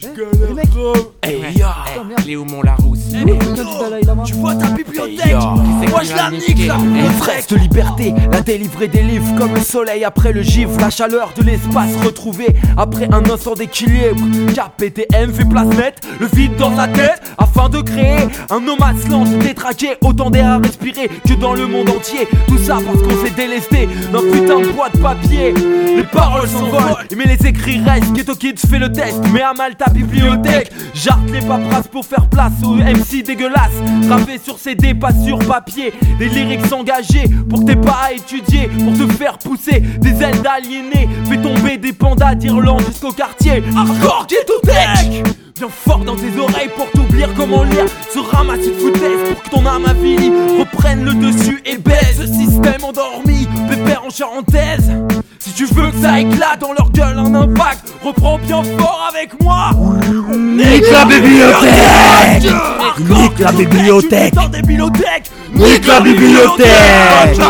galère grave. Hey yo, Cléo Larousse. Tu vois ta bibliothèque Yo, Moi je la nique là fraise de liberté, la délivrée des livres comme le soleil après le givre, la chaleur de l'espace retrouvée après un instant d'équilibre. KPTM fait place nette, le vide dans sa tête afin de créer un no man's land détraqué, autant d'air à respirer que dans le monde entier. Tout ça parce qu'on s'est délesté d'un putain de bois de papier. Les paroles s'envolent, mais les écrits restent. Ghetto Kids fait le test, mais à mal ta bibliothèque. Les paperasses pour faire place aux MC dégueulasses. Rappé sur CD, pas sur papier. Des lyrics engagés pour t'aies pas à étudier. Pour te faire pousser des ailes d'aliénés. Fais tomber des pandas d'Irlande jusqu'au quartier. Hardcore Ghetto Tech! Bien fort dans tes oreilles pour t'oublier comment lire Ce ramassis de foutaise pour que ton âme avilie Reprenne le dessus et baise ce système endormi Pépère en charentaise tu veux que ça éclate dans leur gueule un impact. Reprends bien fort avec moi. Nique la bibliothèque. Nique la bibliothèque. Nique la bibliothèque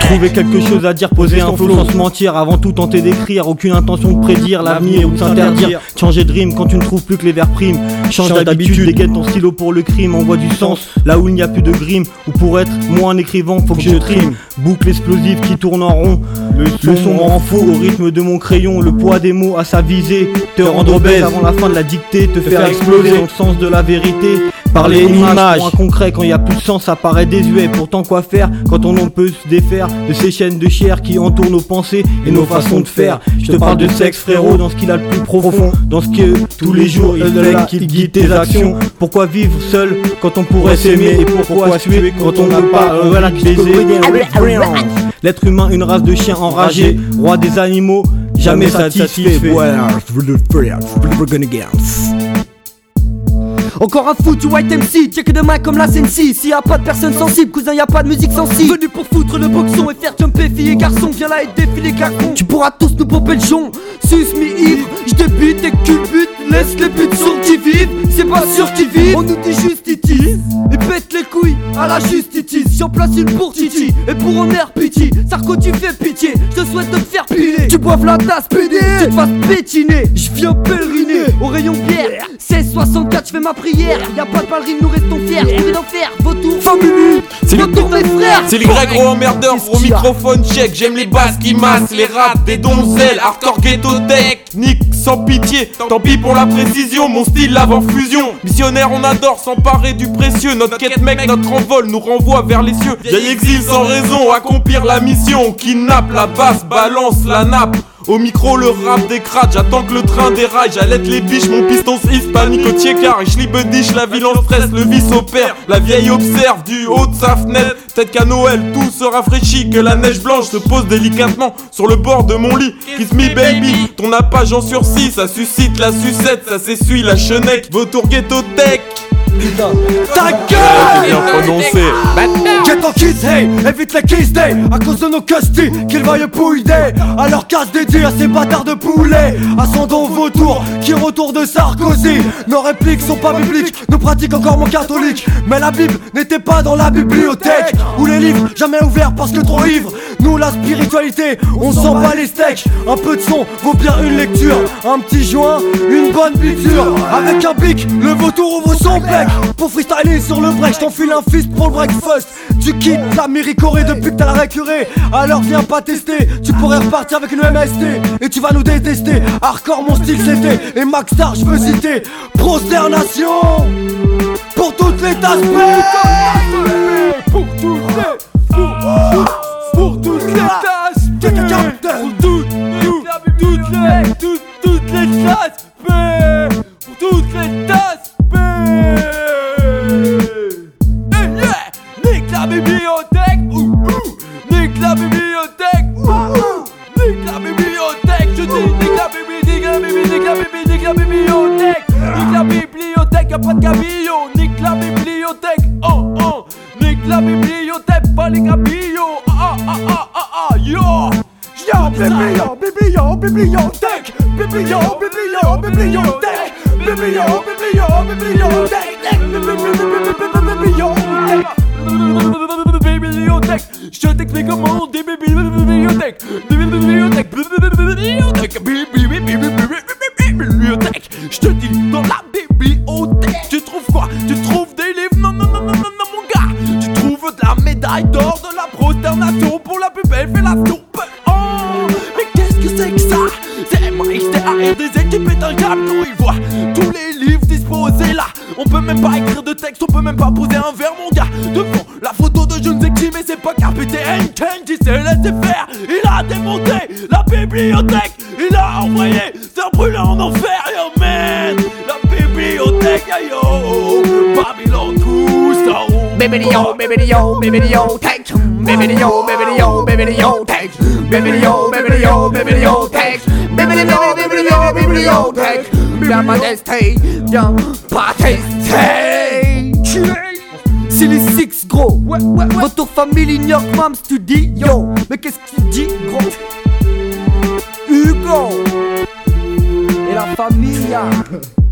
Trouver quelque chose à dire, poser un flow sans se mentir Avant tout tenter d'écrire, aucune intention de prédire L'avenir ou de s'interdire. Changer de rime quand tu ne trouves plus que les verbes primes. Change d'habitude, dégaine ton stylo pour le crime Envoie du sens là où il n'y a plus de grime Ou pour être moi un écrivain, faut que je trime. Boucle explosive qui tourne en rond. Le son me rend faux au rythme de mon crayon. Le poids des mots à sa visée Te rendre obèse. avant la fin de la dictée Te faire exploser. dans le sens de la vérité Parler en image, point concret quand il y a plus de sens, ça paraît désuet. Pourtant, quoi faire quand on en peut se défaire de ces chaînes de chair qui entourent nos pensées et nos façons de faire Je te parle de sexe, frérot, dans ce qu'il a le plus profond, dans ce que tous les jours il fait qu'il guide tes actions. Pourquoi vivre seul quand on pourrait s'aimer et pourquoi tuer quand on n'a pas euh, voilà, baiser L'être humain, une race de chiens enragés, roi des animaux, jamais satisfait. Encore un fou, tu white MC, check de main comme la Sensi S'il y a pas de personne sensible, cousin y a pas de musique sensible. Venu pour foutre le boxon et faire jumper filles et Viens là et défiler carton Tu pourras tous nous pomper le jonc. Sus mi-ivre, je te bute et culbute. Laisse les buts sur qui vivent, c'est pas sûr qu'ils vivent. On nous dit juste Et pète les couilles à la justice. J'en place une pour Titi et pour Homer Piti. Sarko tu fais pitié, je te souhaite te faire piler Tu boives la tasse PD, tu te fasses pétiner Je viens pèleriner au rayon bière 1664 je fais ma prière. Y'a pas de palerie, nous restons fiers. Trouver d'enfer, vautour, famille C'est le- Vautour mes frères. C'est les gros gros emmerdeurs au microphone check J'aime les basses qui massent, les raps, des donzelles Hardcore ghetto technique. Sans pitié Tant pis pour la précision, mon style avant fusion. Missionnaire on adore s'emparer du précieux. Notre quête mec, notre envol nous renvoie vers les cieux. Vieil exil sans raison, accomplir la mission. Kidnappe la basse, balance la nappe au micro le rap des j'attends que le train déraille. J'allaite les biches, mon piston hispanique au tiécar Et j'libediche la ville en stress, le vice opère. La vieille observe du haut de sa fenêtre. Peut-être qu'à Noël tout se rafraîchit Que la neige blanche se pose délicatement sur le bord de mon lit. Kiss me baby, ton appage en sursis Ça suscite la sucette, ça s'essuie la chenette Vautour ghetto tech Ta gueule Bien prononcé Get en kiss, hey, évite les kiss day À cause de nos custy, qu'ils vaillent pouille day Alors casse dédié à ces bâtards de poulet. Ascendons vautour, qui retourne de Sarkozy. Nos répliques sont pas bibliques, nos pratiques encore moins catholiques Mais la Bible n'était pas dans la bibliothèque. Ou les livres, jamais ouverts parce que trop ivres Nous la spiritualité, on s'en bat les steaks. Un peu de son vaut bien une lecture. Un petit joint, une bonne piqûre. Avec un pic, le vautour ouvre son bec. Pour freestyler sur le break, je t'enfile un fist pour le breakfast. Tu quittes l'Amérique Corée depuis que t'as la récurée. Alors viens pas tester, tu pourrais repartir avec une MST Et tu vas nous détester, hardcore mon style c'était. Et Max Star je veux citer. Prosternation. Pour toutes les tasses. Pour toutes les Pour, pour la bibliothèque. Nique la bibliothèque Je dis nique la bibliothèque Nique la bibliothèque Nique la bibliothèque Nique la bibliothèque Y'a pas de gabillon Nique la bibliothèque Oh oh Nique la bibliothèque Pas les gabillots Ah ah ah ah ah Yo Yo, biblion, biblion, bibliothèque Biblion, biblion, bibliothèque Biblion, biblion, bibliothèque Bibliothèque bibliothèque. Je t'explique comment des bibliothèques. Des bibliothèques. Bibliothèque. Bibliothèque. Je te dis, dans la bibliothèque, tu trouves quoi Tu trouves des livres Non, non, non, non, non, mon gars. Tu trouves de la médaille d'or, de la prosternation pour la plus belle fellation. Oh, mais qu'est-ce que c'est que ça C'est MHDAR des équipes câble quand ils voient tous les livres disposés là. On peut même pas écrire de texte, on peut même pas poser un verre, Ken qui s'est laissé faire. Il a démonté la bibliothèque, il a envoyé faire brûler en enfer, yo man. La bibliothèque, yo, Babylon tout ça. Bibbidi yo, bibbidi yo, bibbidi yo, take. Bibbidi yo, bibbidi yo, bibbidi yo, take. Bibbidi yo, bibbidi yo, bibbidi yo, take. Bibbidi yo, bibbidi yo, bibbidi yo, take. Viens pas tester, viens pas tester. C'est les six gros. Ouais, ouais, ouais. Votre famille ignore Mams, tu dis yo. Mais qu'est-ce qu'il dit gros? Hugo et la famille.